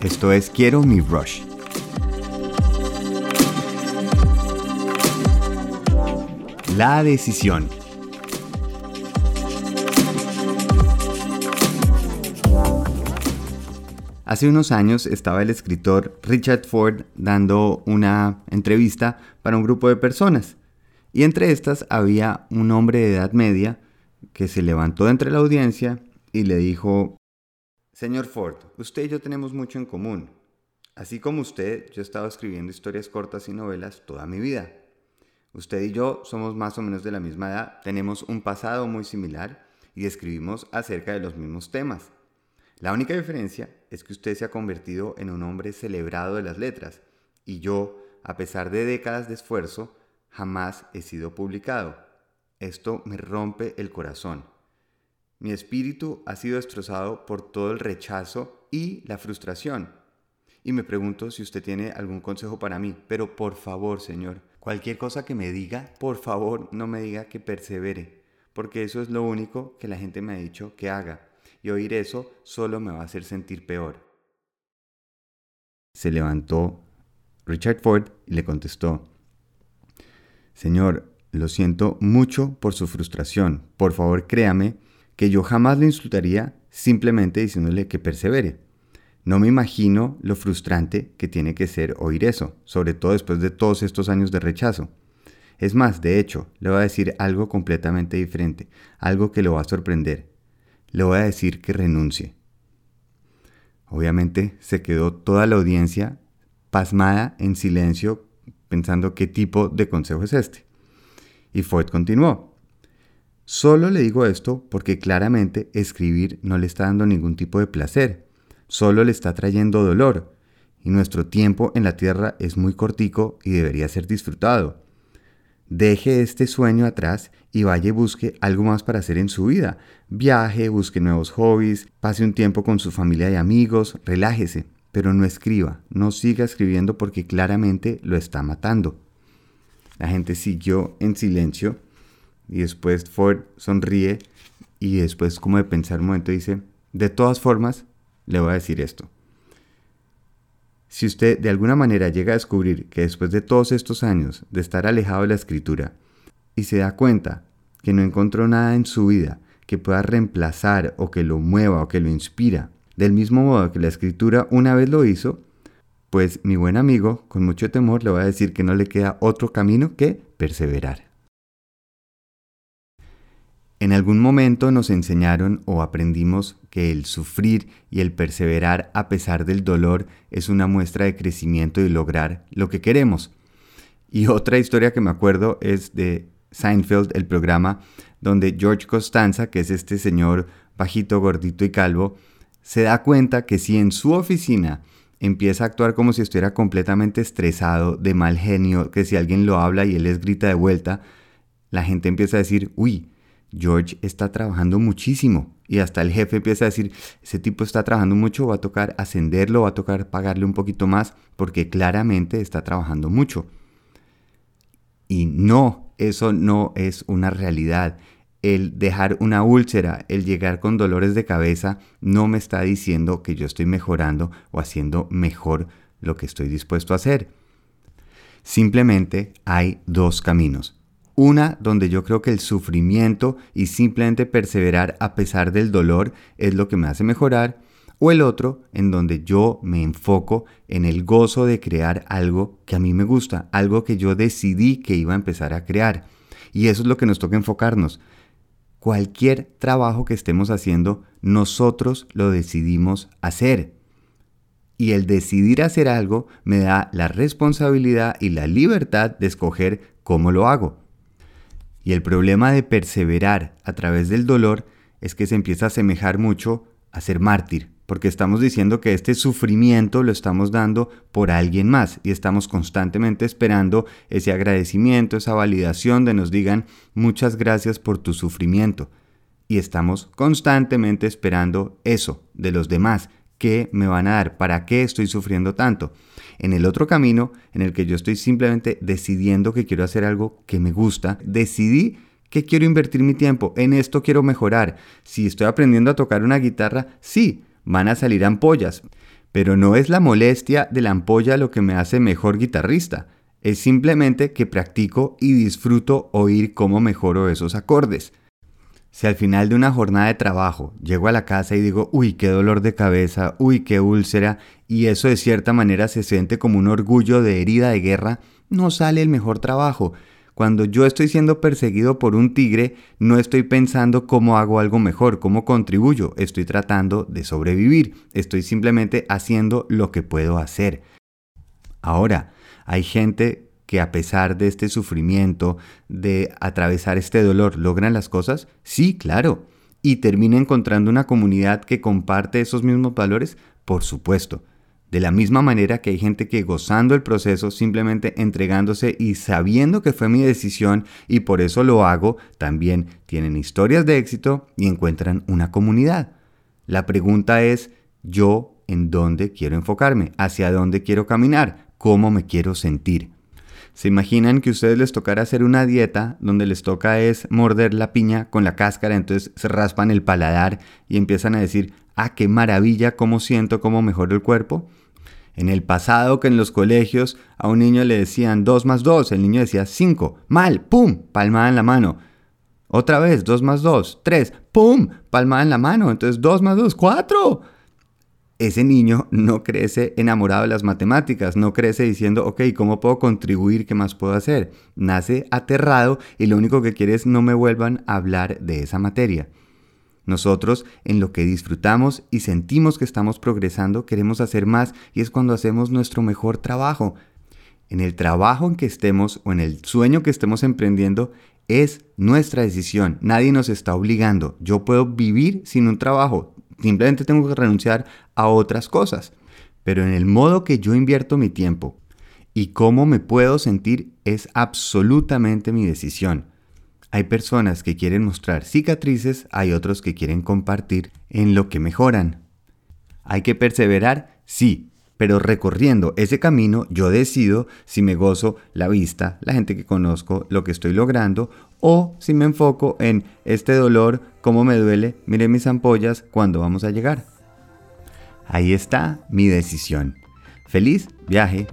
Esto es Quiero mi Rush. La decisión. Hace unos años estaba el escritor Richard Ford dando una entrevista para un grupo de personas y entre estas había un hombre de edad media que se levantó entre la audiencia y le dijo, Señor Ford, usted y yo tenemos mucho en común. Así como usted, yo he estado escribiendo historias cortas y novelas toda mi vida. Usted y yo somos más o menos de la misma edad, tenemos un pasado muy similar y escribimos acerca de los mismos temas. La única diferencia es que usted se ha convertido en un hombre celebrado de las letras y yo, a pesar de décadas de esfuerzo, jamás he sido publicado. Esto me rompe el corazón. Mi espíritu ha sido destrozado por todo el rechazo y la frustración. Y me pregunto si usted tiene algún consejo para mí, pero por favor, Señor, cualquier cosa que me diga, por favor no me diga que persevere, porque eso es lo único que la gente me ha dicho que haga, y oír eso solo me va a hacer sentir peor. Se levantó Richard Ford y le contestó, Señor, lo siento mucho por su frustración, por favor créame que yo jamás le insultaría simplemente diciéndole que persevere. No me imagino lo frustrante que tiene que ser oír eso, sobre todo después de todos estos años de rechazo. Es más, de hecho, le voy a decir algo completamente diferente, algo que lo va a sorprender. Le voy a decir que renuncie. Obviamente se quedó toda la audiencia pasmada en silencio pensando qué tipo de consejo es este. Y Ford continuó. Solo le digo esto porque claramente escribir no le está dando ningún tipo de placer, solo le está trayendo dolor, y nuestro tiempo en la tierra es muy cortico y debería ser disfrutado. Deje este sueño atrás y vaya y busque algo más para hacer en su vida. Viaje, busque nuevos hobbies, pase un tiempo con su familia y amigos, relájese, pero no escriba, no siga escribiendo porque claramente lo está matando. La gente siguió en silencio y después Ford sonríe y después como de pensar un momento dice, de todas formas, le voy a decir esto. Si usted de alguna manera llega a descubrir que después de todos estos años de estar alejado de la escritura y se da cuenta que no encontró nada en su vida que pueda reemplazar o que lo mueva o que lo inspira, del mismo modo que la escritura una vez lo hizo, pues mi buen amigo, con mucho temor, le voy a decir que no le queda otro camino que perseverar. En algún momento nos enseñaron o aprendimos que el sufrir y el perseverar a pesar del dolor es una muestra de crecimiento y lograr lo que queremos. Y otra historia que me acuerdo es de Seinfeld, el programa donde George Costanza, que es este señor bajito, gordito y calvo, se da cuenta que si en su oficina empieza a actuar como si estuviera completamente estresado, de mal genio, que si alguien lo habla y él les grita de vuelta, la gente empieza a decir, uy, George está trabajando muchísimo y hasta el jefe empieza a decir, ese tipo está trabajando mucho, va a tocar ascenderlo, va a tocar pagarle un poquito más porque claramente está trabajando mucho. Y no, eso no es una realidad. El dejar una úlcera, el llegar con dolores de cabeza, no me está diciendo que yo estoy mejorando o haciendo mejor lo que estoy dispuesto a hacer. Simplemente hay dos caminos una donde yo creo que el sufrimiento y simplemente perseverar a pesar del dolor es lo que me hace mejorar. O el otro en donde yo me enfoco en el gozo de crear algo que a mí me gusta, algo que yo decidí que iba a empezar a crear. Y eso es lo que nos toca enfocarnos. Cualquier trabajo que estemos haciendo, nosotros lo decidimos hacer. Y el decidir hacer algo me da la responsabilidad y la libertad de escoger cómo lo hago. Y el problema de perseverar a través del dolor es que se empieza a asemejar mucho a ser mártir, porque estamos diciendo que este sufrimiento lo estamos dando por alguien más y estamos constantemente esperando ese agradecimiento, esa validación de nos digan muchas gracias por tu sufrimiento. Y estamos constantemente esperando eso de los demás, ¿qué me van a dar? ¿Para qué estoy sufriendo tanto? En el otro camino, en el que yo estoy simplemente decidiendo que quiero hacer algo que me gusta, decidí que quiero invertir mi tiempo, en esto quiero mejorar. Si estoy aprendiendo a tocar una guitarra, sí, van a salir ampollas, Pero no es la molestia de la ampolla lo que me hace mejor guitarrista, es simplemente que practico y disfruto oír cómo mejoro esos acordes. Si al final de una jornada de trabajo llego a la casa y digo, uy, qué dolor de cabeza, uy, qué úlcera, y eso de cierta manera se siente como un orgullo de herida de guerra, no sale el mejor trabajo. Cuando yo estoy siendo perseguido por un tigre, no estoy pensando cómo hago algo mejor, cómo contribuyo, estoy tratando de sobrevivir, estoy simplemente haciendo lo que puedo hacer. Ahora, hay gente que a pesar de este sufrimiento, de atravesar este dolor, logran las cosas? Sí, claro. ¿Y termina encontrando una comunidad que comparte esos mismos valores? Por supuesto. De la misma manera que hay gente que gozando el proceso, simplemente entregándose y sabiendo que fue mi decisión y por eso lo hago, también tienen historias de éxito y encuentran una comunidad. La pregunta es, ¿yo en dónde quiero enfocarme? ¿Hacia dónde quiero caminar? ¿Cómo me quiero sentir? ¿Se imaginan que a ustedes les tocara hacer una dieta donde les toca es morder la piña con la cáscara, entonces se raspan el paladar y empiezan a decir, ah, qué maravilla, cómo siento, cómo mejoro el cuerpo? En el pasado que en los colegios a un niño le decían 2 más 2, el niño decía 5, mal, pum, palmada en la mano. Otra vez, 2 más 2, 3, pum, palmada en la mano, entonces 2 más 2, 4 ese niño no crece enamorado de las matemáticas, no crece diciendo, ok, ¿cómo puedo contribuir? ¿Qué más puedo hacer? Nace aterrado y lo único que quiere es no me vuelvan a hablar de esa materia. Nosotros, en lo que disfrutamos y sentimos que estamos progresando, queremos hacer más y es cuando hacemos nuestro mejor trabajo. En el trabajo en que estemos o en el sueño que estemos emprendiendo, es nuestra decisión. Nadie nos está obligando. Yo puedo vivir sin un trabajo. Simplemente tengo que renunciar a otras cosas. Pero en el modo que yo invierto mi tiempo y cómo me puedo sentir es absolutamente mi decisión. Hay personas que quieren mostrar cicatrices, hay otros que quieren compartir en lo que mejoran. ¿Hay que perseverar? Sí, pero recorriendo ese camino yo decido si me gozo la vista, la gente que conozco, lo que estoy logrando, o si me enfoco en este dolor, cómo me duele, mire mis ampollas, cuándo vamos a llegar. Ahí está mi decisión. Feliz viaje.